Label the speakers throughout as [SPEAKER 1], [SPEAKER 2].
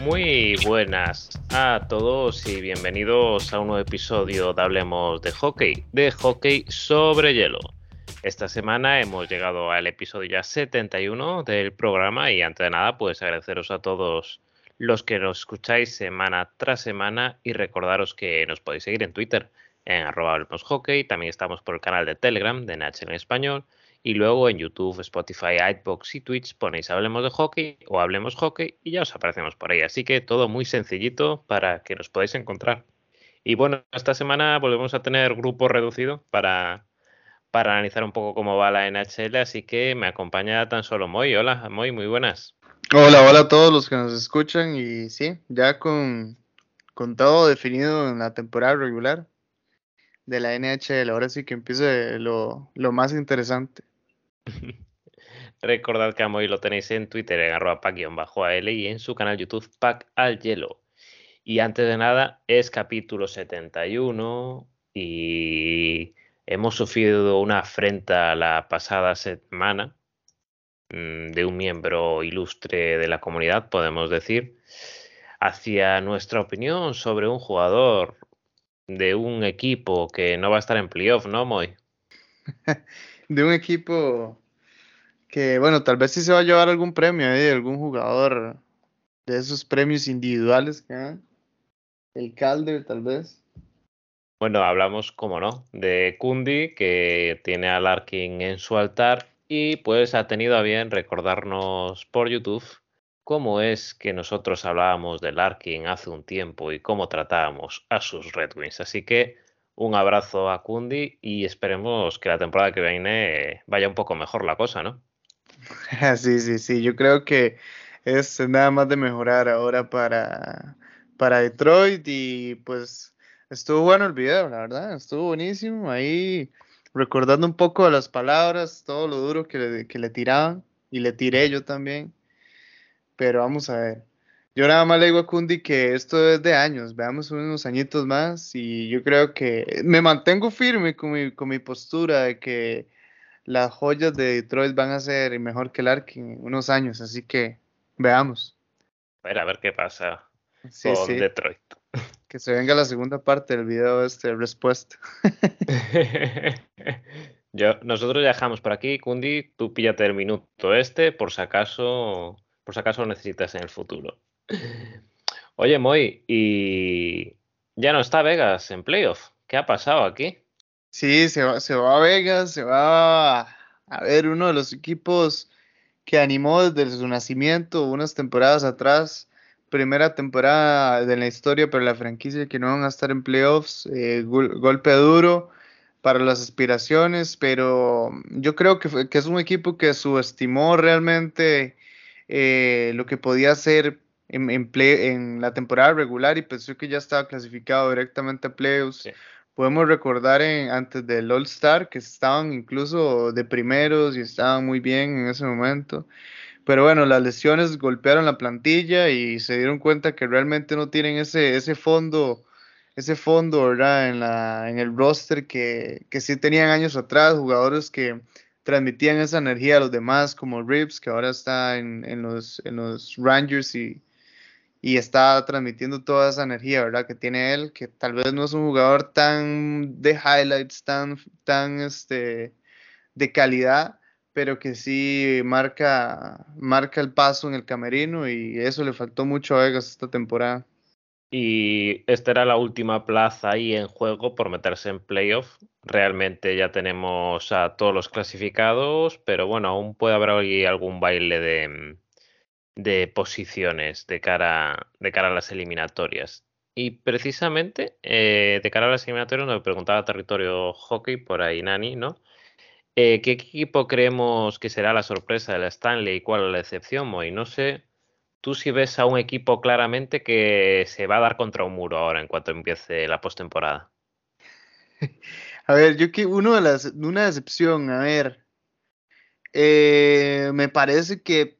[SPEAKER 1] Muy buenas a todos y bienvenidos a un nuevo episodio de Hablemos de Hockey, de hockey sobre hielo. Esta semana hemos llegado al episodio ya 71 del programa y antes de nada pues agradeceros a todos los que nos escucháis semana tras semana y recordaros que nos podéis seguir en Twitter en arroba hablemos hockey, también estamos por el canal de Telegram de NHL en español y luego en YouTube, Spotify, iBox y Twitch ponéis Hablemos de Hockey o Hablemos Hockey y ya os aparecemos por ahí. Así que todo muy sencillito para que nos podáis encontrar. Y bueno, esta semana volvemos a tener grupo reducido para, para analizar un poco cómo va la NHL, así que me acompaña tan solo Moy. Hola, Moy, muy buenas.
[SPEAKER 2] Hola, hola a todos los que nos escuchan y sí, ya con, con todo definido en la temporada regular de la NHL, ahora sí que empiece lo, lo más interesante.
[SPEAKER 1] Recordad que a Moy lo tenéis en Twitter en arroba pack-al y en su canal YouTube Pack al Hielo. Y antes de nada, es capítulo 71 y hemos sufrido una afrenta la pasada semana mm, de un miembro ilustre de la comunidad, podemos decir, hacia nuestra opinión sobre un jugador de un equipo que no va a estar en playoff, ¿no, Moy?
[SPEAKER 2] de un equipo que, bueno, tal vez sí se va a llevar algún premio ahí, algún jugador de esos premios individuales que El Calder, tal vez.
[SPEAKER 1] Bueno, hablamos, como no, de Kundi, que tiene a Larkin en su altar y pues ha tenido a bien recordarnos por YouTube cómo es que nosotros hablábamos de Larkin hace un tiempo y cómo tratábamos a sus Red Wings. Así que un abrazo a Kundi y esperemos que la temporada que viene vaya un poco mejor la cosa, ¿no?
[SPEAKER 2] Sí, sí, sí, yo creo que es nada más de mejorar ahora para, para Detroit y pues estuvo bueno el video, la verdad, estuvo buenísimo ahí recordando un poco las palabras, todo lo duro que le, que le tiraban y le tiré yo también, pero vamos a ver. Yo nada más le digo a Kundi que esto es de años, veamos unos añitos más y yo creo que me mantengo firme con mi, con mi postura de que las joyas de Detroit van a ser mejor que el Arkin en unos años, así que veamos.
[SPEAKER 1] A ver, a ver qué pasa con Detroit.
[SPEAKER 2] Que se venga la segunda parte del video este respuesta.
[SPEAKER 1] Yo, nosotros ya dejamos por aquí, Kundi, tú píllate el minuto este por si acaso, por si acaso lo necesitas en el futuro. Oye, Moy, y ya no está Vegas en playoff. ¿Qué ha pasado aquí?
[SPEAKER 2] Sí, se va, se va a Vegas, se va a, ver uno de los equipos que animó desde su nacimiento unas temporadas atrás. Primera temporada de la historia para la franquicia que no van a estar en playoffs. Eh, golpe duro para las aspiraciones, pero yo creo que, es un equipo que subestimó realmente eh, lo que podía hacer en, en, la temporada regular y pensó que ya estaba clasificado directamente a playoffs. Podemos recordar en, antes del All Star que estaban incluso de primeros y estaban muy bien en ese momento. Pero bueno, las lesiones golpearon la plantilla y se dieron cuenta que realmente no tienen ese, ese fondo, ese fondo, ¿verdad? En, la, en el roster que, que sí tenían años atrás, jugadores que transmitían esa energía a los demás, como Rips, que ahora está en, en, los, en los Rangers y, y está transmitiendo toda esa energía, ¿verdad? Que tiene él, que tal vez no es un jugador tan de highlights, tan, tan este, de calidad, pero que sí marca, marca el paso en el camerino y eso le faltó mucho a Vegas esta temporada.
[SPEAKER 1] Y esta era la última plaza ahí en juego por meterse en playoff. Realmente ya tenemos a todos los clasificados, pero bueno, aún puede haber algún baile de, de posiciones de cara, de cara a las eliminatorias. Y precisamente eh, de cara a las eliminatorias nos preguntaba Territorio Hockey por ahí, Nani, ¿no? Eh, ¿Qué equipo creemos que será la sorpresa de la Stanley y cuál la excepción, Moy? No sé, tú si ves a un equipo claramente que se va a dar contra un muro ahora en cuanto empiece la postemporada.
[SPEAKER 2] A ver, yo que uno de las, una decepción, a ver, eh, me parece que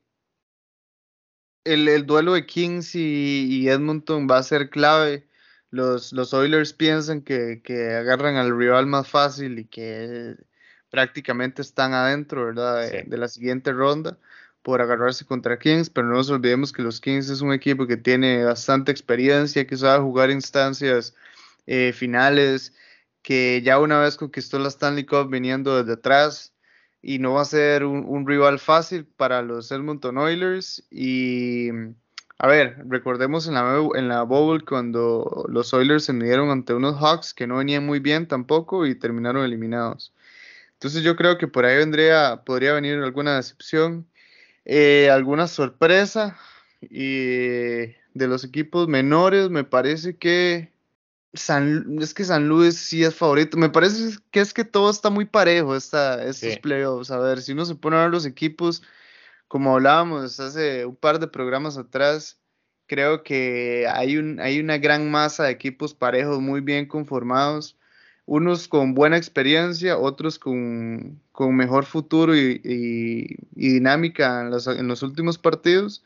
[SPEAKER 2] el, duelo de Kings y, Edmonton va a ser clave. Los, los Oilers piensan que, agarran al rival más fácil y que prácticamente están adentro, ¿verdad? De, la siguiente ronda. por agarrarse contra Kings, pero no nos olvidemos que los Kings es un equipo que tiene bastante experiencia, que sabe jugar instancias eh, finales, que ya una vez conquistó la Stanley Cup viniendo desde atrás y no va a ser un, rival fácil para los Edmonton Oilers y a ver, recordemos en la, en la Bowl cuando los Oilers se midieron ante unos Hawks que no venían muy bien tampoco y terminaron eliminados. Entonces yo creo que por ahí vendría, podría venir alguna decepción, eh, alguna sorpresa y de los equipos menores me parece que San, es que San Luis sí es favorito. Me parece que es que todo está muy parejo esta, estos playoffs. A ver, si uno se pone a ver los equipos, como hablábamos hace un par de programas atrás, creo que hay, un, hay una gran masa de equipos parejos muy bien conformados. Unos con buena experiencia, otros con, con mejor futuro y, y, dinámica en los, en los últimos partidos.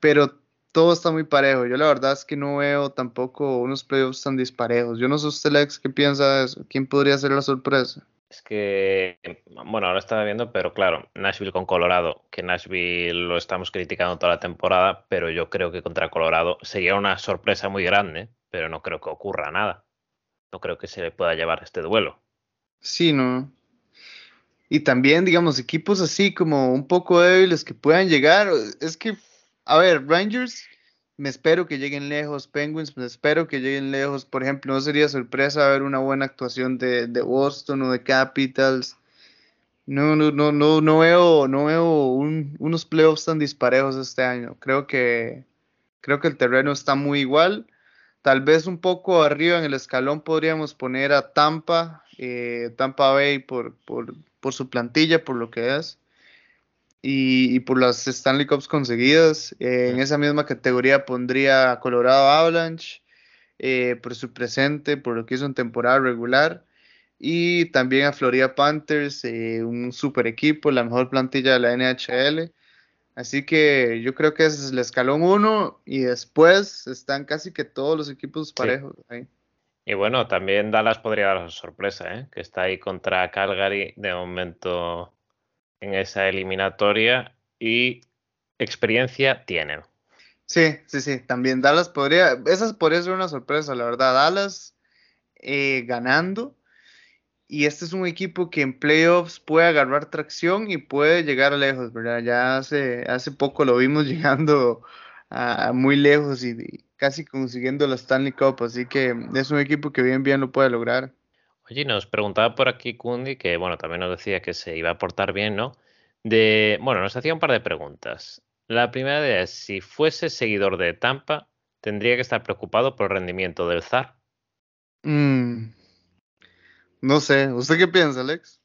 [SPEAKER 2] Pero todo está muy parejo. Yo la verdad es que no veo tampoco unos playoffs tan disparejos. Yo no sé usted, Lex, qué piensa de eso. ¿Quién podría ser la sorpresa?
[SPEAKER 1] Es que, bueno, ahora estaba viendo, pero claro, Nashville con Colorado, que Nashville lo estamos criticando toda la temporada, pero yo creo que contra Colorado sería una sorpresa muy grande, pero no creo que ocurra nada. No creo que se le pueda llevar este duelo.
[SPEAKER 2] Sí, no. Y también, digamos, equipos así como un poco débiles que puedan llegar. Es que a ver, Rangers, me espero que lleguen lejos. Penguins, me espero que lleguen lejos. Por ejemplo, no sería sorpresa ver una buena actuación de, Boston o de Capitals. No, no, no, no, no veo, no veo unos playoffs tan disparejos este año. Creo que, creo que el terreno está muy igual. Tal vez un poco arriba en el escalón podríamos poner a Tampa, eh, Tampa Bay por, por, por su plantilla, por lo que es y, por las Stanley Cups conseguidas. en esa misma categoría pondría a Colorado Avalanche eh, por su presente, por lo que hizo en temporada regular. Y también a Florida Panthers, eh, un super equipo, la mejor plantilla de la NHL. Así que yo creo que ese es el escalón 1 y después están casi que todos los equipos parejos ahí.
[SPEAKER 1] Y bueno, también Dallas podría dar sorpresa, ¿eh? que está ahí contra Calgary de momento en esa eliminatoria y experiencia tienen.
[SPEAKER 2] Sí, sí, sí, también Dallas podría, esa podría ser una sorpresa, la verdad, Dallas eh, ganando y este es un equipo que en playoffs puede agarrar tracción y puede llegar lejos, ¿verdad? Ya hace, hace poco lo vimos llegando a, muy lejos y, casi consiguiendo la Stanley Cup, así que es un equipo que bien, bien lo puede lograr.
[SPEAKER 1] Oye, nos preguntaba por aquí Kundi, que bueno, también nos decía que se iba a portar bien, ¿no? De, bueno, nos hacía un par de preguntas. La primera es, si fuese seguidor de Tampa, ¿tendría que estar preocupado por el rendimiento del Zar?
[SPEAKER 2] Mm, no sé, ¿usted qué piensa, Alex?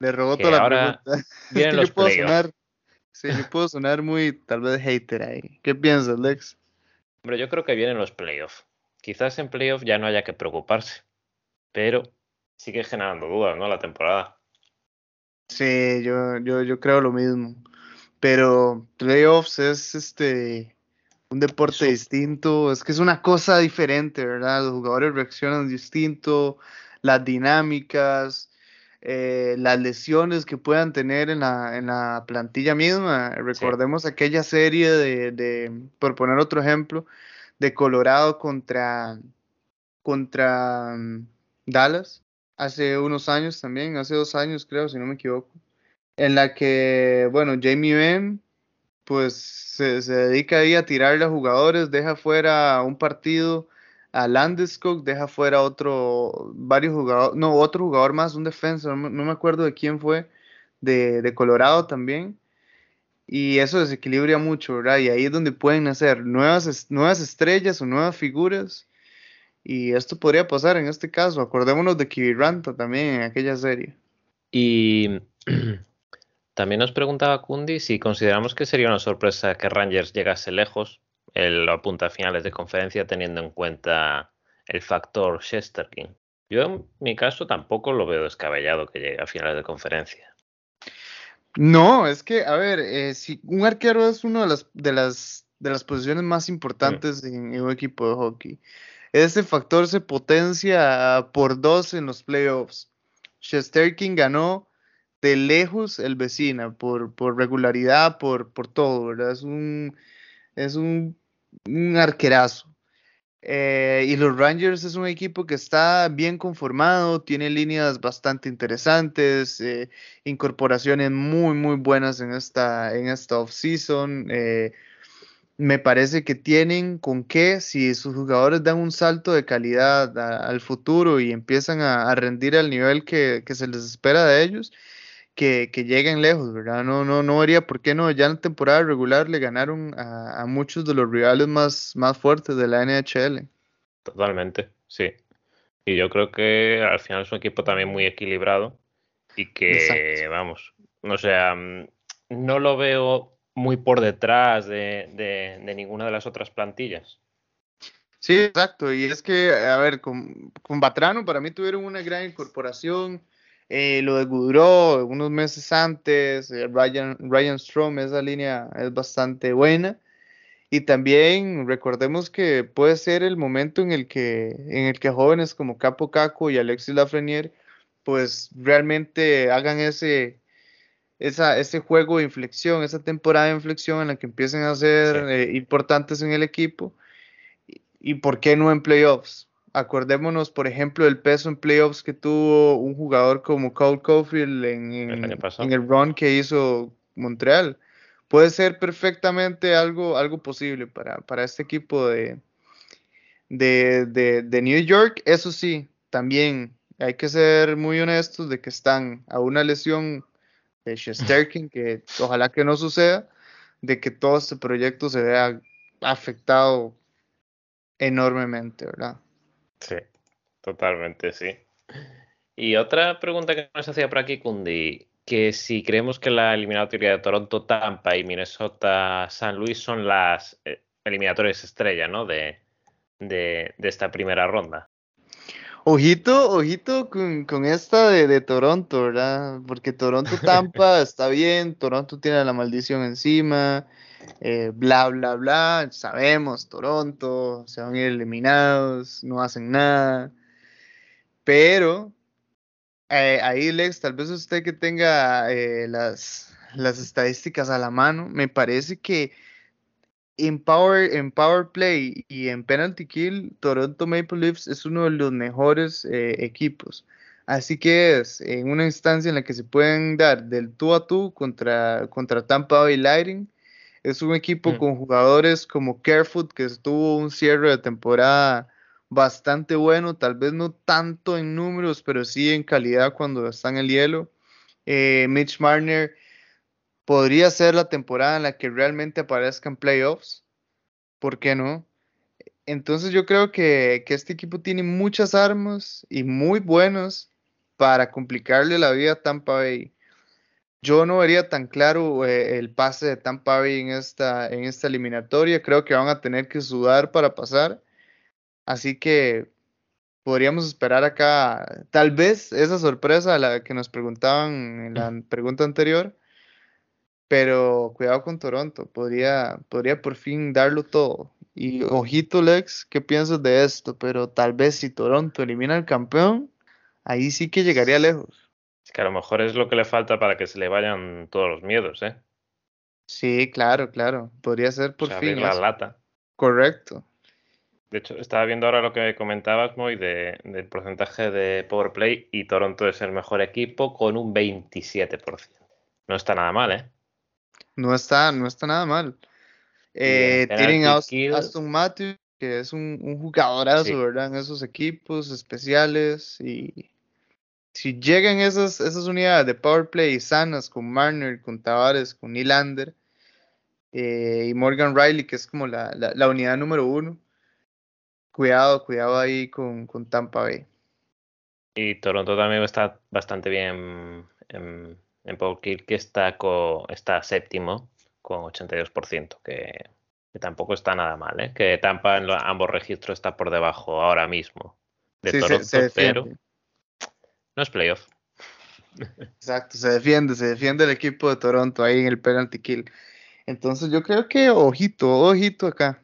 [SPEAKER 2] Le robó toda la
[SPEAKER 1] ahora pregunta. Vienen los
[SPEAKER 2] puedo sonar, sí, yo puedo sonar muy, tal vez, hater ahí. ¿Qué piensas, Alex?
[SPEAKER 1] Hombre, yo creo que vienen los playoffs. Quizás en playoffs ya no haya que preocuparse, pero sigue generando dudas, ¿no? La temporada.
[SPEAKER 2] Sí, yo, yo, yo creo lo mismo. Pero playoffs es este un deporte distinto, es que es una cosa diferente, ¿verdad? Los jugadores reaccionan distinto, las dinámicas, eh, las lesiones que puedan tener en la, en la plantilla misma. Recordemos aquella serie de, de, por poner otro ejemplo, de Colorado contra, contra mm, Dallas, hace unos años también, hace dos años creo, si no me equivoco, en la que, bueno, Jamie Benn pues se, dedica ahí a tirarle a jugadores, deja fuera un partido a Landeskog, deja fuera otro, varios jugadores, no, otro jugador más, un defensa, no, me acuerdo de quién fue, de, de, Colorado también. Y eso desequilibra mucho, ¿verdad? Y ahí es donde pueden hacer nuevas, nuevas estrellas o nuevas figuras y esto podría pasar en este caso. Acordémonos de Kibiranta también en aquella serie.
[SPEAKER 1] Y también nos preguntaba Kundi si consideramos que sería una sorpresa que Rangers llegase lejos. Lo apunta a finales de conferencia teniendo en cuenta el factor Chesterkin. Yo en mi caso tampoco lo veo descabellado que llegue a finales de conferencia.
[SPEAKER 2] No, es que, a ver, eh, si un arquero es una de las, de las, de las posiciones más importantes en, un equipo de hockey ese factor se potencia por dos en los playoffs. Shesterkin ganó de lejos el vecina, por, regularidad, por, todo, ¿verdad? Es un, es un arquerazo. Eh, y los Rangers es un equipo que está bien conformado, tiene líneas bastante interesantes, eh, incorporaciones muy, muy buenas en esta, en esta offseason. Eh, me parece que tienen con qué, si sus jugadores dan un salto de calidad al futuro y empiezan a, rendir al nivel que, se les espera de ellos, que, lleguen lejos, ¿verdad? No, no, no haría, ¿por qué no? Ya en la temporada regular le ganaron a, muchos de los rivales más, más fuertes de la NHL.
[SPEAKER 1] Totalmente, sí. Y yo creo que al final es un equipo también muy equilibrado y que, vamos, no sea, no lo veo muy por detrás de, ninguna de las otras plantillas.
[SPEAKER 2] Sí, exacto. Y es que, a ver, con, con Batrano para mí tuvieron una gran incorporación. Eh, lo de Goudreau unos meses antes, eh, Ryan, Ryan Strom, esa línea es bastante buena. Y también recordemos que puede ser el momento en el que, en el que jóvenes como Capo Caco y Alexis Lafreniere, pues realmente hagan ese, esa, ese juego de inflexión, esa temporada de inflexión en la que empiecen a ser eh, importantes en el equipo. Y, por qué no en playoffs? Acordémonos, por ejemplo, del peso en playoffs que tuvo un jugador como Cole Caulfield en, en, el, run que hizo Montreal. Puede ser perfectamente algo, algo posible para, para este equipo de, de, de, de New York. Eso sí, también hay que ser muy honestos de que están a una lesión de Shesterkin, que ojalá que no suceda, de que todo este proyecto se vea afectado enormemente, ¿verdad?
[SPEAKER 1] Sí, totalmente, sí. Y otra pregunta que nos hacía por aquí, Kundi, que si creemos que la eliminatoria de Toronto, Tampa y Minnesota, San Luis son las eh, eliminatorias estrella, ¿no? De, de, de esta primera ronda.
[SPEAKER 2] Ojito, ojito con, esta de, Toronto, ¿verdad? Porque Toronto Tampa está bien, Toronto tiene la maldición encima, eh, bla, bla, bla, sabemos, Toronto, se van a ir eliminados, no hacen nada. Pero eh, ahí, Lex, tal vez usted que tenga eh, las, las estadísticas a la mano, me parece que en power, en power play y en penalty kill, Toronto Maple Leafs es uno de los mejores eh, equipos. Así que es en una instancia en la que se pueden dar del tú a tú contra, contra Tampa Bay Lightning. Es un equipo mm. con jugadores como Carefoot, que tuvo un cierre de temporada bastante bueno, tal vez no tanto en números, pero sí en calidad cuando está en el hielo. Eh, Mitch Marner podría ser la temporada en la que realmente aparezcan playoffs. ¿Por qué no? Entonces yo creo que, este equipo tiene muchas armas y muy buenas para complicarle la vida a Tampa Bay. Yo no vería tan claro eh, el pase de Tampa Bay en esta, en esta eliminatoria. Creo que van a tener que sudar para pasar. Así que podríamos esperar acá, tal vez esa sorpresa a la que nos preguntaban en la pregunta anterior, pero cuidado con Toronto, podría, podría por fin darlo todo. Y ojito, Lex, ¿qué piensas de esto? Pero tal vez si Toronto elimina al campeón, ahí sí que llegaría lejos.
[SPEAKER 1] Es que a lo mejor es lo que le falta para que se le vayan todos los miedos, ¿eh?
[SPEAKER 2] Sí, claro, claro. Podría ser por fin.
[SPEAKER 1] la lata.
[SPEAKER 2] Correcto.
[SPEAKER 1] De hecho, estaba viendo ahora lo que comentabas, Moy, de, del porcentaje de Power Play y Toronto es el mejor equipo con un 27%. No está nada mal, ¿eh?
[SPEAKER 2] No está, no está nada mal. Eh, tienen a Aston Matthews, que es un, un jugadorazo, ¿verdad? En esos equipos especiales. Y si llegan esas, esas unidades de power play sanas con Marner, con Tavares, con Nylander eh, y Morgan Riley, que es como la, la, unidad número uno, cuidado, cuidado ahí con, con Tampa Bay.
[SPEAKER 1] Y Toronto también está bastante bien. En en Paul Kill que está, está séptimo con 82%, que, que tampoco está nada mal, ¿eh? que Tampa en ambos registros está por debajo ahora mismo de Toronto, pero no es playoff.
[SPEAKER 2] Exacto, se defiende, se defiende el equipo de Toronto ahí en el penalty kill. Entonces yo creo que ojito, ojito acá.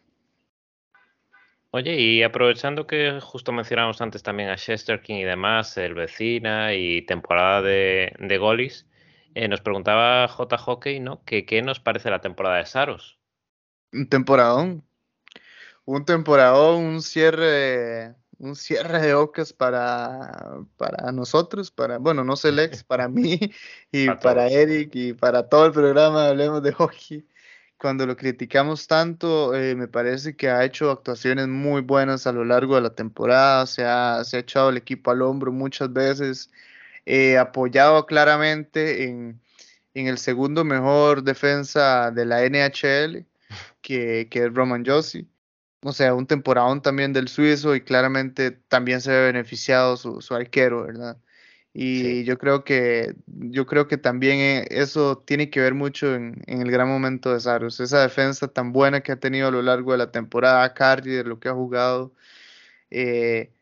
[SPEAKER 1] Oye, y aprovechando que justo mencionamos antes también a Chester King y demás, el vecina y temporada de, de golis, Eh, nos preguntaba J. Hockey, ¿no? Que qué nos parece la temporada de Saros.
[SPEAKER 2] Un temporadón. Un temporadón, un cierre, un cierre de ocas para, para nosotros, para, bueno, no sé Lex, para mí y para, Eric y para todo el programa Hablemos de Hockey. Cuando lo criticamos tanto, eh, me parece que ha hecho actuaciones muy buenas a lo largo de la temporada, se ha, se ha echado el equipo al hombro muchas veces, eh, apoyado claramente en, en, el segundo mejor defensa de la NHL, que, que es Roman Josi. O sea, un temporadón también del suizo y claramente también se ve beneficiado su, su arquero, ¿verdad? Y yo creo que yo creo que también eh, eso tiene que ver mucho en, en, el gran momento de Saros, esa defensa tan buena que ha tenido a lo largo de la temporada, Cardi, de lo que ha jugado. Eh,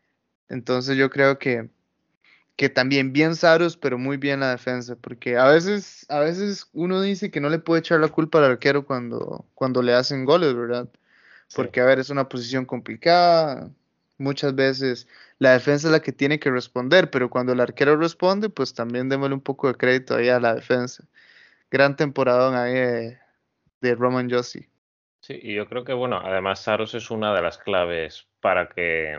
[SPEAKER 2] entonces yo creo que, que también bien Saros, pero muy bien la defensa, porque a veces, a veces uno dice que no le puede echar la culpa al arquero cuando, cuando le hacen goles, ¿verdad? Porque, a ver, es una posición complicada, muchas veces la defensa es la que tiene que responder, pero cuando el arquero responde, pues también démosle un poco de crédito ahí a la defensa. Gran temporada ahí de, Roman Josi.
[SPEAKER 1] Sí, y yo creo que, bueno, además Saros es una de las claves para que,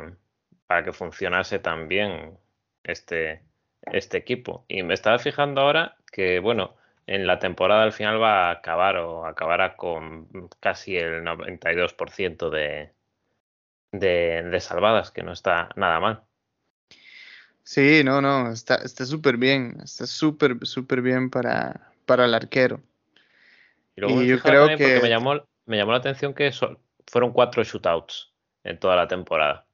[SPEAKER 1] para que funcionase también este, este equipo. Y me estaba fijando ahora que, bueno, en la temporada al final va a acabar o acabará con casi el 92% de, de, de, salvadas, que no está nada mal.
[SPEAKER 2] Sí, no, no, está súper bien, está súper, súper bien para, para el arquero.
[SPEAKER 1] Y, yo creo que... Me llamó, me llamó la atención que fueron cuatro shootouts en toda la temporada.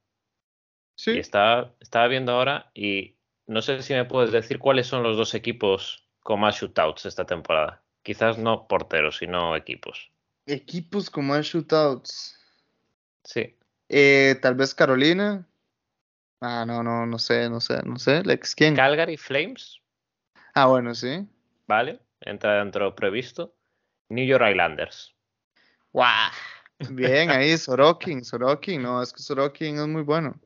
[SPEAKER 1] Sí. Y estaba, estaba viendo ahora y no sé si me puedes decir cuáles son los dos equipos con más shootouts esta temporada. Quizás no porteros, sino equipos.
[SPEAKER 2] Equipos con más shootouts.
[SPEAKER 1] Sí.
[SPEAKER 2] Eh, tal vez Carolina. Ah, no, no, no sé, no sé, no sé. Lex, ¿quién?
[SPEAKER 1] Calgary Flames.
[SPEAKER 2] Ah, bueno, sí.
[SPEAKER 1] Vale, entra dentro previsto. New York Islanders.
[SPEAKER 2] ¡Guau! Bien, ahí Sorokin, Sorokin, no, es que Sorokin es muy bueno.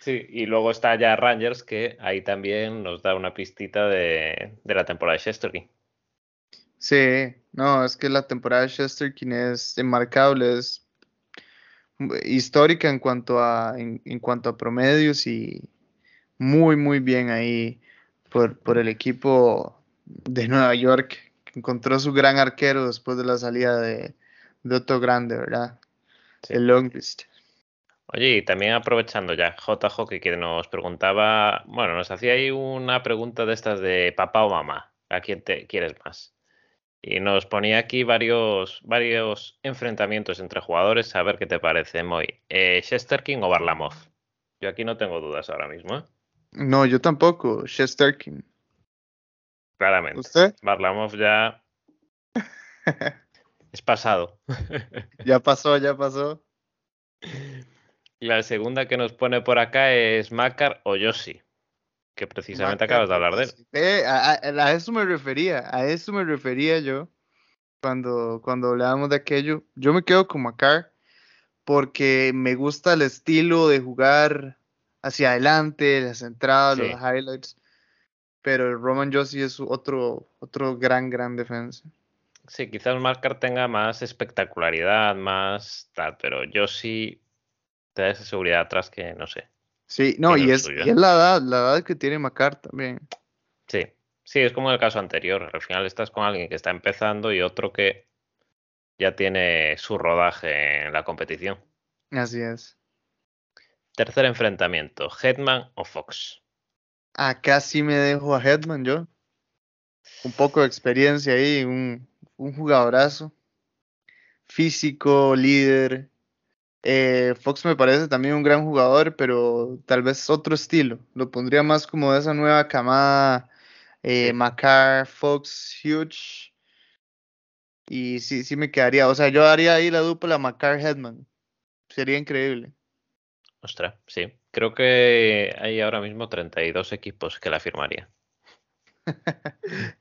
[SPEAKER 1] Sí, y luego está ya Rangers, que ahí también nos da una pistita de, la temporada de Chesterkin.
[SPEAKER 2] Sí, no, es que la temporada de Chesterkin es enmarcable, es histórica en cuanto a, en, cuanto a promedios y muy, muy bien ahí por, por el equipo de Nueva York, que encontró su gran arquero después de la salida de, de Otto Grande, ¿verdad? El Longest.
[SPEAKER 1] Oye, y también aprovechando ya, JJ que nos preguntaba, bueno, nos hacía ahí una pregunta de estas de papá o mamá, ¿a quién te quieres más? Y nos ponía aquí varios, varios enfrentamientos entre jugadores, a ver qué te parece, Moy. Eh, King o Barlamov? Yo aquí no tengo dudas ahora mismo, ¿eh?
[SPEAKER 2] No, yo tampoco, King.
[SPEAKER 1] Claramente.
[SPEAKER 2] ¿Usted?
[SPEAKER 1] Barlamov ya es pasado.
[SPEAKER 2] ya pasó, ya pasó.
[SPEAKER 1] La segunda que nos pone por acá es Macar o Yoshi, que precisamente acabas de hablar de él.
[SPEAKER 2] Eh, a, eso me refería, a eso me refería yo cuando, cuando hablábamos de aquello. Yo me quedo con Macar porque me gusta el estilo de jugar hacia adelante, las entradas, los highlights. Pero el Roman Josie es otro, otro gran, gran defensa.
[SPEAKER 1] Sí, quizás Macar tenga más espectacularidad, más tal, pero Josie te da esa seguridad atrás que no sé.
[SPEAKER 2] Sí, no, y es, y es, la edad, la edad que tiene Macar también.
[SPEAKER 1] Sí, sí, es como el caso anterior. Al final estás con alguien que está empezando y otro que ya tiene su rodaje en la competición.
[SPEAKER 2] Así es.
[SPEAKER 1] Tercer enfrentamiento, Headman o Fox.
[SPEAKER 2] Acá sí me dejo a Headman yo. Un poco de experiencia ahí, un, un jugadorazo. Físico, líder, eh, Fox me parece también un gran jugador, pero tal vez otro estilo. Lo pondría más como de esa nueva camada. Eh, Macar, Fox, Huge. Y sí, sí me quedaría. O sea, yo haría ahí la dupla Macar Headman. Sería increíble.
[SPEAKER 1] Ostras, sí. Creo que hay ahora mismo 32 equipos que la firmaría.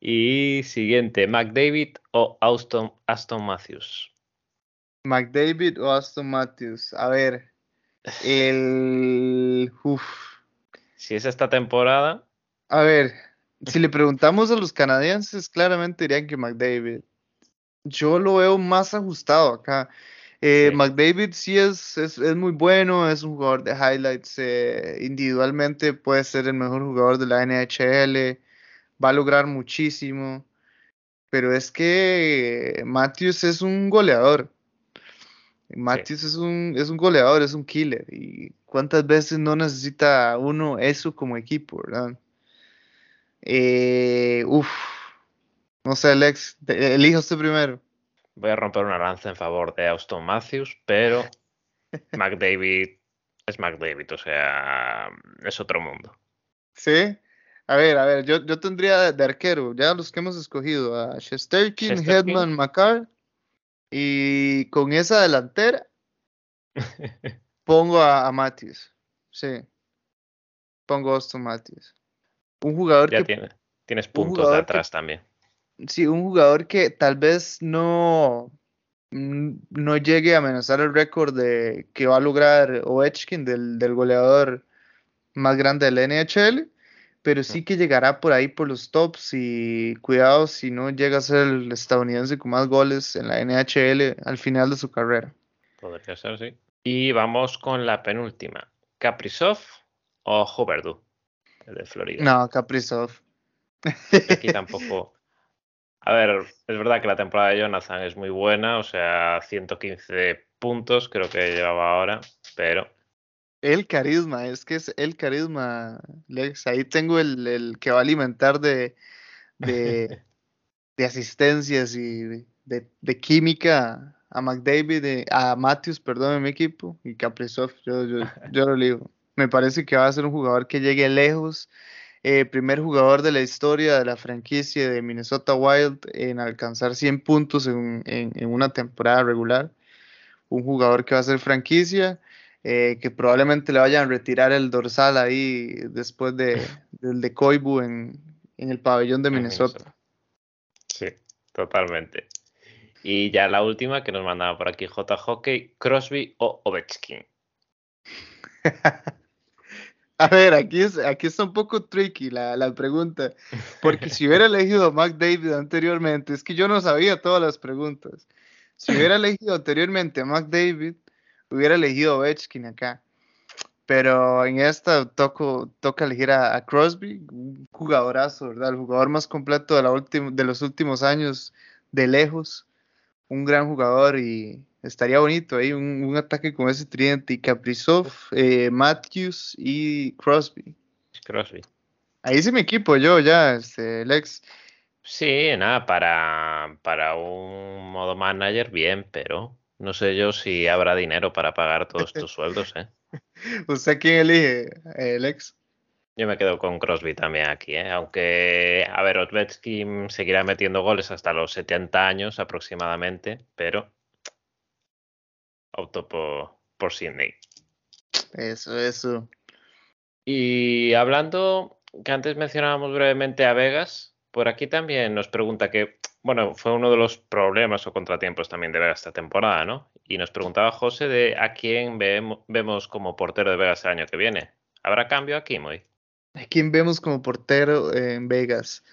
[SPEAKER 1] y siguiente, McDavid o Aston, Aston Matthews.
[SPEAKER 2] McDavid o Aston Matthews. A ver, el. Uf.
[SPEAKER 1] Si es esta temporada.
[SPEAKER 2] A ver, Si le preguntamos a los canadienses, claramente dirían que McDavid. Yo lo veo más ajustado acá. Eh, McDavid sí es, es, muy bueno, es un jugador de highlights. Eh, individualmente puede ser el mejor jugador de la NHL, va a lograr muchísimo. Pero es que Matthews es un goleador. Matthews es, un, es un goleador, es un killer. ¿Y cuántas veces no necesita uno eso como equipo, verdad? Eh, uf, no sé, Alex, elijo usted primero
[SPEAKER 1] voy a romper una lanza en favor de Austin Matthews, pero McDavid es McDavid, o sea, es otro mundo.
[SPEAKER 2] Sí. A ver, a ver, yo, yo tendría de arquero, ya los que hemos escogido, a Shesterkin, Hedman, McCarr, y con esa delantera pongo a, Matthews. Sí. Pongo a Austin Matthews. Un jugador
[SPEAKER 1] ya que... tienes puntos de atrás también
[SPEAKER 2] sí, un jugador que tal vez no, no llegue a amenazar el récord de que va a lograr Ovechkin del, del goleador más grande del NHL, pero sí que llegará por ahí por los tops y cuidado si no llega a ser el estadounidense con más goles en la NHL al final de su carrera.
[SPEAKER 1] Podría ser, sí. Y vamos con la penúltima. ¿Kaprizov o Huberdu? El de Florida.
[SPEAKER 2] No, Kaprizov.
[SPEAKER 1] Aquí tampoco. A ver, es verdad que la temporada de Jonathan es muy buena, o sea, 115 puntos creo que llevaba ahora, pero...
[SPEAKER 2] El carisma, es que es el carisma, Lex. Ahí tengo el, que va a alimentar de, de, asistencias y de, química a McDavid, a Matthews, perdón, en mi equipo, y Kaprizov, yo, yo, yo lo digo. Me parece que va a ser un jugador que llegue lejos eh, primer jugador de la historia de la franquicia de Minnesota Wild en alcanzar 100 puntos en, una temporada regular. Un jugador que va a ser franquicia, eh, que probablemente le vayan a retirar el dorsal ahí después de, del de Koibu en, el pabellón de Minnesota.
[SPEAKER 1] Sí, totalmente. Y ya la última que nos mandaba por aquí J. Hockey, Crosby o Ovechkin.
[SPEAKER 2] A ver, aquí, es, aquí está un poco tricky la, la pregunta, porque si hubiera elegido a McDavid anteriormente, es que yo no sabía todas las preguntas. Si hubiera elegido anteriormente a McDavid, hubiera elegido a Ovechkin acá. Pero en esta toco, toca elegir a, Crosby, un jugadorazo, ¿verdad? El jugador más completo de, la de los últimos años, de lejos. Un gran jugador y estaría bonito ahí un, ataque con ese tridente y Kaprizov, eh, Matthews y Crosby.
[SPEAKER 1] Crosby.
[SPEAKER 2] Ahí sí mi equipo yo ya, este, Lex.
[SPEAKER 1] Sí, nada, para, para un modo manager bien, pero no sé yo si habrá dinero para pagar todos tus sueldos, ¿eh?
[SPEAKER 2] ¿Usted quién elige, eh, Lex?
[SPEAKER 1] Yo me quedo con Crosby también aquí, ¿eh? aunque, a ver, Ovechkin seguirá metiendo goles hasta los 70 años aproximadamente, pero optó por, por Sydney.
[SPEAKER 2] Eso, eso.
[SPEAKER 1] Y hablando, que antes mencionábamos brevemente a Vegas, por aquí también nos pregunta que, bueno, fue uno de los problemas o contratiempos también de Vegas esta temporada, ¿no? Y nos preguntaba José de a quién vemos, como portero de Vegas el año que viene. ¿Habrá cambio aquí, Moy?
[SPEAKER 2] ¿A quién vemos como portero en Vegas?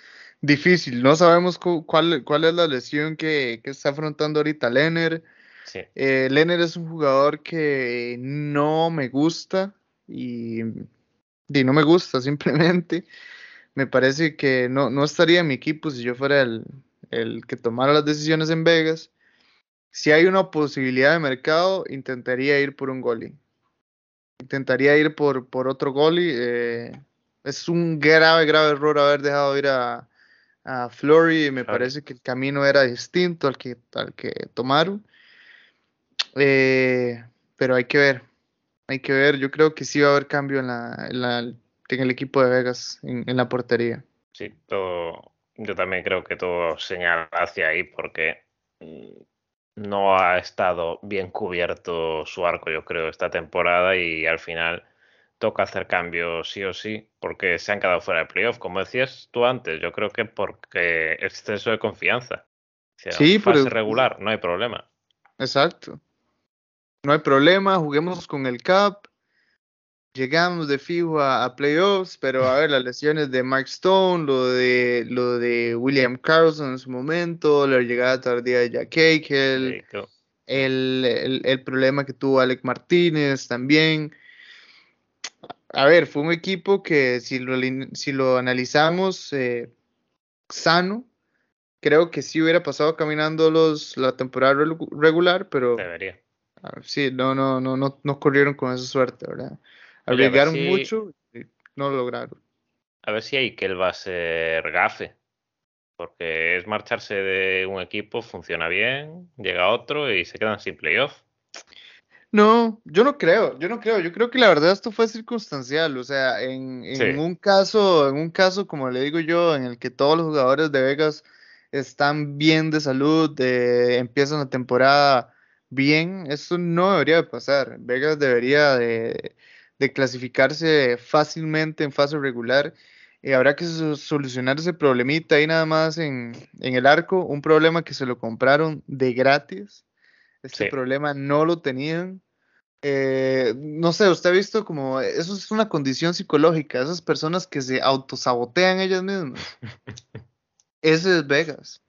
[SPEAKER 2] Difícil, no sabemos cuál, cuál es la lesión que, que está afrontando ahorita Lenner.
[SPEAKER 1] Sí.
[SPEAKER 2] Eh, es un jugador que no me gusta y, no me gusta simplemente. Me parece que no, no, estaría en mi equipo si yo fuera el, que tomara las decisiones en Vegas. Si hay una posibilidad de mercado, intentaría ir por un goalie. Intentaría ir por, por otro goalie. Eh, es un grave, grave error haber dejado ir a, a Flory. Me parece que el camino era distinto al que, al que tomaron. Eh, pero hay que ver, hay que ver. Yo creo que sí va a haber cambio en, la, en, la, en el equipo de Vegas, en, en, la portería.
[SPEAKER 1] Sí, todo, yo también creo que todo señala hacia ahí porque mm, no ha estado bien cubierto su arco, yo creo, esta temporada y al final toca hacer cambios sí o sí porque se han quedado fuera de playoff. Como decías tú antes, yo creo que porque exceso de confianza.
[SPEAKER 2] sí,
[SPEAKER 1] fase regular, no hay problema.
[SPEAKER 2] Exacto no hay problema, juguemos con el cap. Llegamos de fijo a, playoffs, pero a ver, las lesiones de Mark Stone, lo de, lo de William Carlson en su momento, la llegada tardía de Jack Eichel, el, el, problema que tuvo Alec Martínez también. A ver, fue un equipo que si lo, si lo analizamos eh, sano, creo que sí hubiera pasado caminando los, la temporada regular, pero...
[SPEAKER 1] Debería.
[SPEAKER 2] sí, no, no, no, no, no corrieron con esa suerte, ¿verdad? Arriesgaron mucho y no lo lograron.
[SPEAKER 1] A ver si hay que él va a ser gafe. Porque es marcharse de un equipo, funciona bien, llega otro y se quedan sin playoff.
[SPEAKER 2] No, yo no creo, yo no creo, yo creo que la verdad esto fue circunstancial, o sea, en, un caso, en un caso, como le digo yo, en el que todos los jugadores de Vegas están bien de salud, empiezan la temporada bien, eso no debería de pasar. Vegas debería de, de clasificarse fácilmente en fase regular. Y habrá que solucionar ese problemita ahí nada más en, el arco, un problema que se lo compraron de gratis. Este problema no lo tenían. Eh, no sé, usted ha visto como eso es una condición psicológica, esas personas que se autosabotean ellas mismas. Ese es Vegas.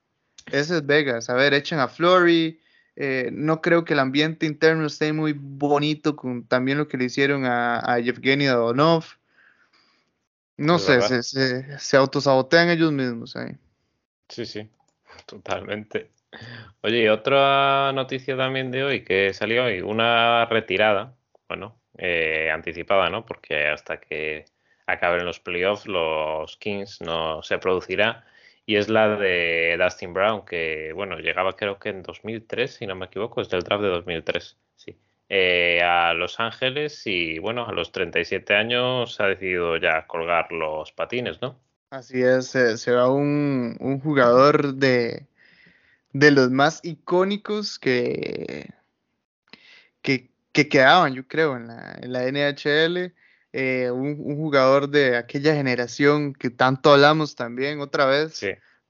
[SPEAKER 2] Ese es Vegas. A ver, echen a Flory, eh, no creo que el ambiente interno esté muy bonito con también lo que le hicieron a, a Yevgeny Donov. No sé, se, se, se, autosabotean ellos mismos ahí.
[SPEAKER 1] Sí, sí, totalmente. Oye, otra noticia también de hoy que salió hoy, una retirada, bueno, eh, anticipada, ¿no? Porque hasta que acaben los playoffs, los Kings no se producirá y es la de Dustin Brown, que bueno, llegaba creo que en 2003, si no me equivoco, es del draft de 2003, sí, eh, a Los Ángeles y bueno, a los 37 años ha decidido ya colgar los patines, ¿no?
[SPEAKER 2] Así es, se, va un, un, jugador de, de los más icónicos que, que, que quedaban, yo creo, en la, en la NHL. Eh, un, jugador de aquella generación que tanto hablamos también otra vez,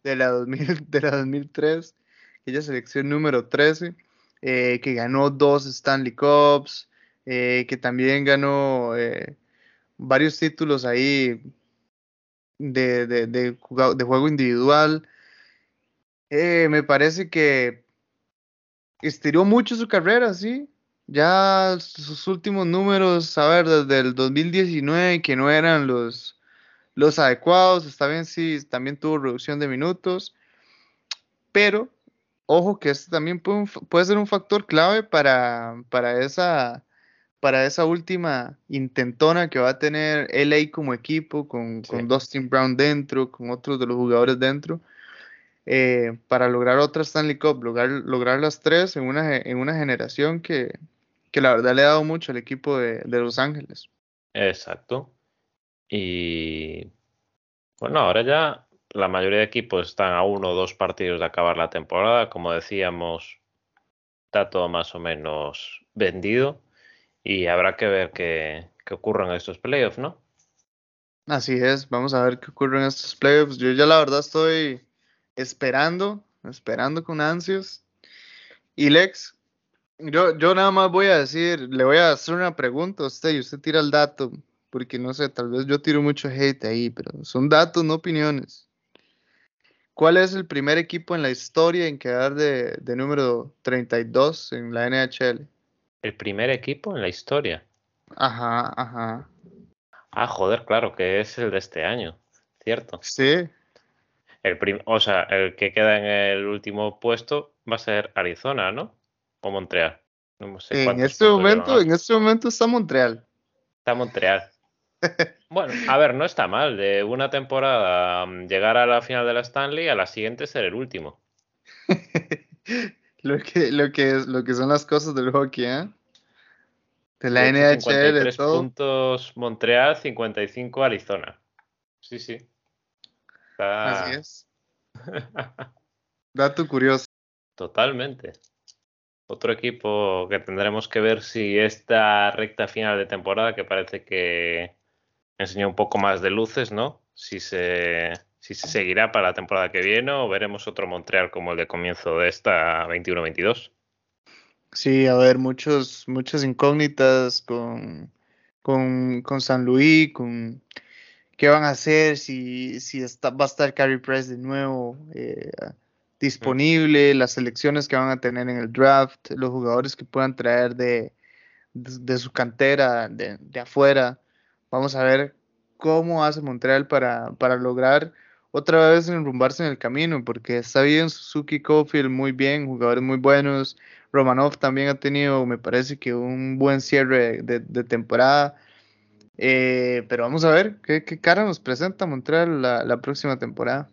[SPEAKER 2] de, la 2000, de la 2003, aquella selección número 13, eh, que ganó dos Stanley Cups, eh, que también ganó varios títulos ahí de, de, de, juego individual. me parece que estiró mucho su carrera, sí, ya sus últimos números, a ver, desde el 2019 que no eran los, los adecuados, está bien, sí, también tuvo reducción de minutos, pero ojo que este también puede, puede ser un factor clave para, para, esa, para esa última intentona que va a tener LA como equipo, con, con Dustin Brown dentro, con otros de los jugadores dentro. Eh, para lograr otra Stanley Cup, lograr, lograr las tres en una, en una generación que, que la verdad le ha dado mucho al equipo de, Los Ángeles.
[SPEAKER 1] Exacto. Y bueno, ahora ya la mayoría de equipos están a uno o dos partidos de acabar la temporada. Como decíamos, está todo más o menos vendido y habrá que ver qué, qué ocurre en estos playoffs, ¿no?
[SPEAKER 2] Así es, vamos a ver qué ocurre en estos playoffs. Yo ya la verdad estoy esperando, esperando con ansias. Y Lex, yo, yo nada más voy a decir, le voy a hacer una pregunta a usted y usted tira el dato, porque no sé, tal vez yo tiro mucho hate ahí, pero son datos, no opiniones. ¿Cuál es el primer equipo en la historia en quedar de, de número 32 en la NHL?
[SPEAKER 1] ¿El primer equipo en la historia?
[SPEAKER 2] Ajá, ajá.
[SPEAKER 1] Ah, joder, claro, que es el de este año, ¿cierto?
[SPEAKER 2] Sí.
[SPEAKER 1] El o sea, el que queda en el último puesto va a ser Arizona, ¿no? O Montreal.
[SPEAKER 2] No sé en este momento, en este momento está Montreal.
[SPEAKER 1] Está Montreal. bueno, a ver, no está mal. De una temporada mm, llegar a la final de la Stanley, a la siguiente ser el último.
[SPEAKER 2] lo que, lo que es, lo que son las cosas del hockey, ¿eh? De la NHL. 53
[SPEAKER 1] puntos Montreal, 55 Arizona. Sí, sí.
[SPEAKER 2] Así es. Dato curioso.
[SPEAKER 1] Totalmente. Otro equipo que tendremos que ver si esta recta final de temporada, que parece que enseña un poco más de luces, ¿no? Si se, si se seguirá para la temporada que viene o veremos otro Montreal como el de comienzo de esta 21-22.
[SPEAKER 2] Sí, a ver, muchos, muchas incógnitas con, con, con San Luis, con qué van a hacer, si, si va a estar Carey Price de nuevo eh, disponible, las selecciones que van a tener en el draft, los jugadores que puedan traer de, de, su cantera, de, de, afuera. Vamos a ver cómo hace Montreal para, para lograr otra vez enrumbarse en el camino, porque está bien Suzuki Cofield muy bien, jugadores muy buenos. Romanov también ha tenido, me parece que un buen cierre de, temporada. Eh, pero vamos a ver qué, cara nos presenta Montreal la, la, próxima temporada.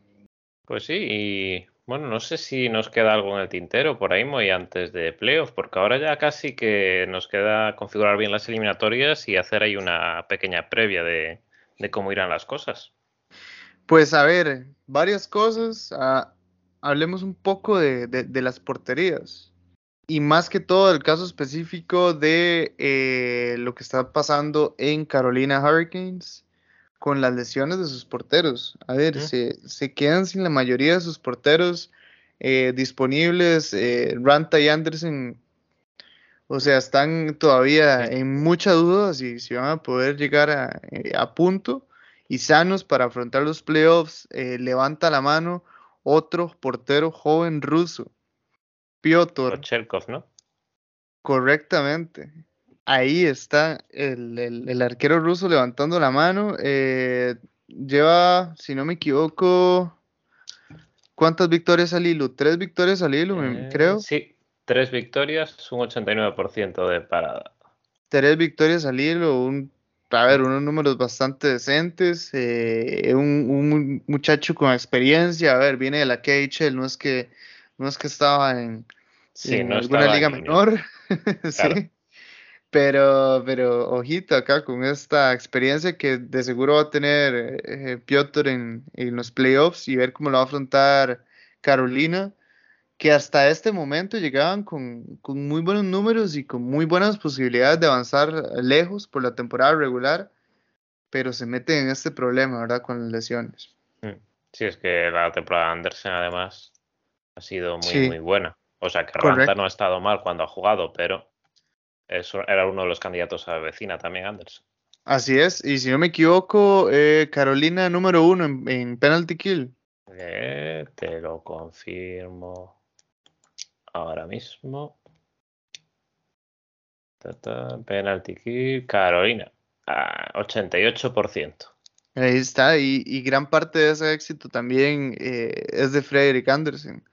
[SPEAKER 1] Pues sí, y bueno, no sé si nos queda algo en el tintero por ahí muy antes de playoffs, porque ahora ya casi que nos queda configurar bien las eliminatorias y hacer ahí una pequeña previa de, de cómo irán las cosas.
[SPEAKER 2] Pues a ver, varias cosas. Ah, hablemos un poco de, las porterías. Y más que todo el caso específico de eh, lo que está pasando en Carolina Hurricanes con las lesiones de sus porteros. A ver, se, quedan sin la mayoría de sus porteros eh, disponibles. Eh, Ranta y Anderson, o sea, están todavía en mucha duda si, si, van a poder llegar a, a punto y sanos para afrontar los playoffs, eh, levanta la mano otro portero joven ruso, Piotr.
[SPEAKER 1] Cherkov, ¿no?
[SPEAKER 2] Correctamente. Ahí está el, arquero ruso levantando la mano. Eh, lleva, si no me equivoco, ¿cuántas victorias al hilo? ¿Tres victorias al hilo, eh, creo?
[SPEAKER 1] Sí, tres victorias, un 89% de parada.
[SPEAKER 2] Tres victorias al hilo, un a ver, unos números bastante decentes, eh, un, muchacho con experiencia, a ver, viene de la KHL, no es que, no es que estaba en, alguna liga menor, sí, pero, pero ojito acá con esta experiencia que de seguro va a tener eh, Piotr en, en los playoffs y ver cómo lo va a afrontar Carolina que hasta este momento llegaban con, muy buenos números y con muy buenas posibilidades de avanzar lejos por la temporada regular, pero se meten en este problema, ¿verdad? Con las lesiones.
[SPEAKER 1] Mm. Sí, es que la temporada de Andersen además ha sido muy, muy buena. O sea, que Ranta no ha estado mal cuando ha jugado, pero eso era uno de los candidatos a vecina también, Andersen.
[SPEAKER 2] Así es, y si no me equivoco, eh, Carolina número uno en, penalty kill.
[SPEAKER 1] Eh, te lo confirmo ahora mismo. penalty kick, Carolina, 88%.
[SPEAKER 2] Ahí está, y, gran parte de ese éxito también eh, es de Frederick Anderson.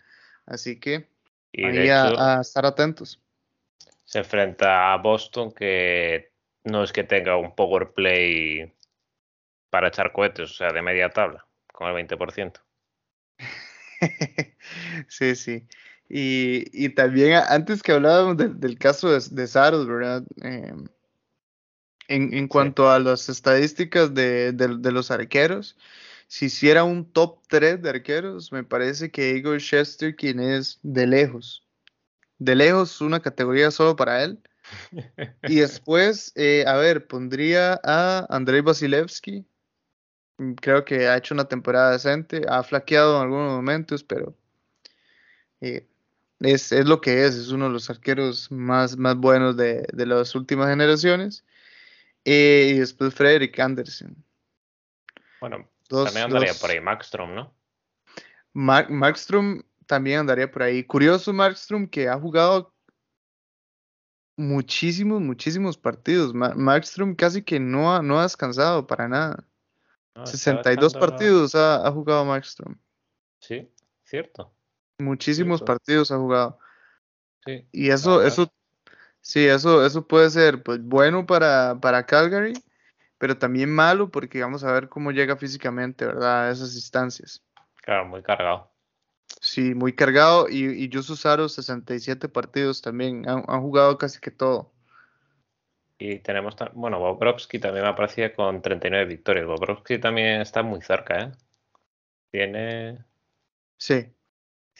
[SPEAKER 2] Así que ahí a, estar atentos.
[SPEAKER 1] Se enfrenta a Boston, que no es que tenga un power play para echar cohetes, o sea, de media tabla, con el 20%.
[SPEAKER 2] sí, sí. Y, también antes que hablábamos del caso de, de Saros, ¿verdad? Em, en, cuanto a las estadísticas de, los arqueros, si hiciera un top 3 de arqueros, me parece que Igor Chester, quien es de lejos, de lejos una categoría solo para él. Y después, eh, a ver, pondría a Andrei Vasilevsky. Creo que ha hecho una temporada decente, ha flaqueado en algunos momentos, pero eh, es, es, lo que es, es uno de los arqueros más, más buenos de, de las últimas generaciones. Eh, y después Frederick Anderson.
[SPEAKER 1] Bueno, también andaría por ahí Markstrom, ¿no?
[SPEAKER 2] Markstrom también andaría por ahí. Curioso Markstrom que ha jugado muchísimos, muchísimos partidos. Markstrom casi que no ha, no ha descansado para nada. 62 partidos ha, ha, jugado Markstrom.
[SPEAKER 1] Sí, cierto.
[SPEAKER 2] Muchísimos partidos ha jugado. Sí, y eso, eso, sí, eso, eso puede ser pues bueno para, para Calgary, pero también malo porque vamos a ver cómo llega físicamente, ¿verdad? A esas instancias.
[SPEAKER 1] Claro, muy cargado.
[SPEAKER 2] Sí, muy cargado. Y, y Saro, 67 partidos también. Han, jugado casi que todo.
[SPEAKER 1] Y tenemos, bueno, Bobrovsky también aparecía con 39 victorias. Bobrovsky también está muy cerca, ¿eh? Tiene.
[SPEAKER 2] Sí.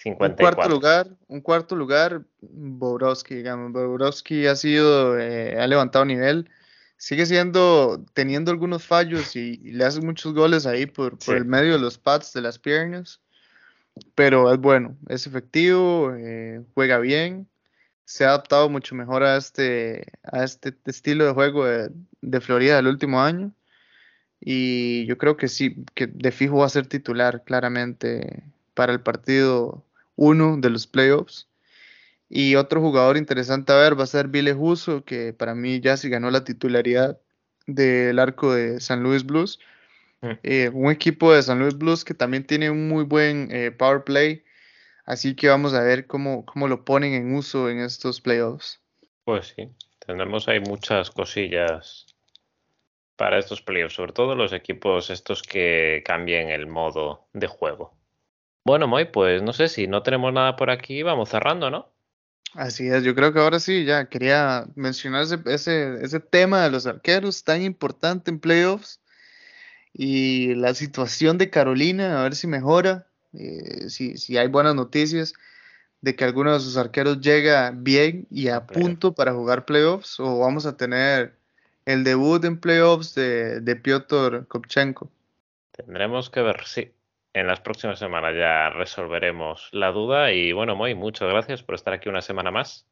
[SPEAKER 2] Un cuarto lugar, un cuarto lugar, Borowski, digamos. Borowski ha sido, eh, ha levantado nivel. Sigue siendo, teniendo algunos fallos y, le hace muchos goles ahí por, por, el medio de los pads de las piernas. Pero es bueno, es efectivo, eh, juega bien. se ha adaptado mucho mejor a este, a este estilo de juego de, Florida del último año. Y yo creo que sí, que de fijo va a ser titular claramente para el partido 1 de los playoffs. Y otro jugador interesante a ver va a ser Vile Huso, que para mí ya sí ganó la titularidad del arco de San Luis Blues. Eh, un equipo de San Luis Blues que también tiene un muy buen eh, power play. Así que vamos a ver cómo, cómo lo ponen en uso en estos playoffs.
[SPEAKER 1] Pues sí, tendremos ahí muchas cosillas para estos playoffs, sobre todo los equipos estos que cambien el modo de juego. Bueno, Moy, pues no sé si no tenemos nada por aquí, vamos cerrando, ¿no?
[SPEAKER 2] Así es, yo creo que ahora sí, ya quería mencionar ese, ese, tema de los arqueros tan importante en playoffs y la situación de Carolina, a ver si mejora, eh, si, si hay buenas noticias de que alguno de sus arqueros llega bien y a punto para jugar playoffs o vamos a tener el debut en playoffs de, de Piotr Kopchenko.
[SPEAKER 1] Tendremos que ver, sí en las próximas semanas ya resolveremos la duda. Y bueno, Moy, muchas gracias por estar aquí una semana más.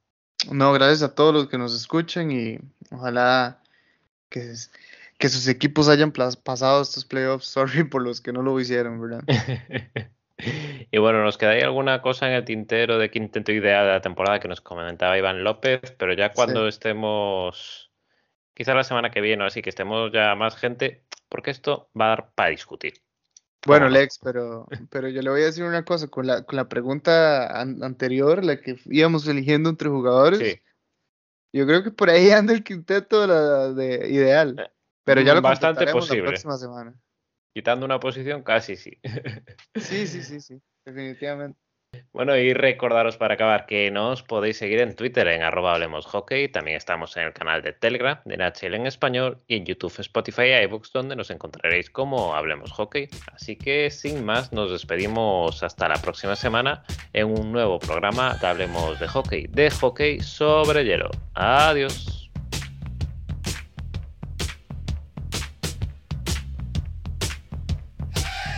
[SPEAKER 2] No, gracias a todos los que nos escuchen y ojalá que, que sus equipos hayan pasado estos playoffs. Sorry por los que no lo hicieron, ¿verdad?
[SPEAKER 1] y bueno, nos queda ahí alguna cosa en el tintero de quinteto ideal de la temporada que nos comentaba Iván López, pero ya cuando estemos, quizá la semana que viene, así que estemos ya más gente, porque esto va a dar para discutir.
[SPEAKER 2] Bueno, Lex, pero, pero yo le voy a decir una cosa, con la, con la pregunta anterior, la que íbamos eligiendo entre jugadores, yo creo que por ahí anda el quinteto de, ideal, eh, pero ya lo
[SPEAKER 1] bastante posible.
[SPEAKER 2] la próxima semana.
[SPEAKER 1] Quitando una posición, casi sí.
[SPEAKER 2] Sí, sí, sí, sí, definitivamente.
[SPEAKER 1] Bueno, y recordaros para acabar que nos podéis seguir en Twitter en arroba hablemos hockey. También estamos en el canal de Telegram de NHL en español y en YouTube, Spotify y iBooks donde nos encontraréis como Hablemos Hockey. Así que sin más, nos despedimos hasta la próxima semana en un nuevo programa de Hablemos de Hockey, de hockey sobre hielo. Adiós.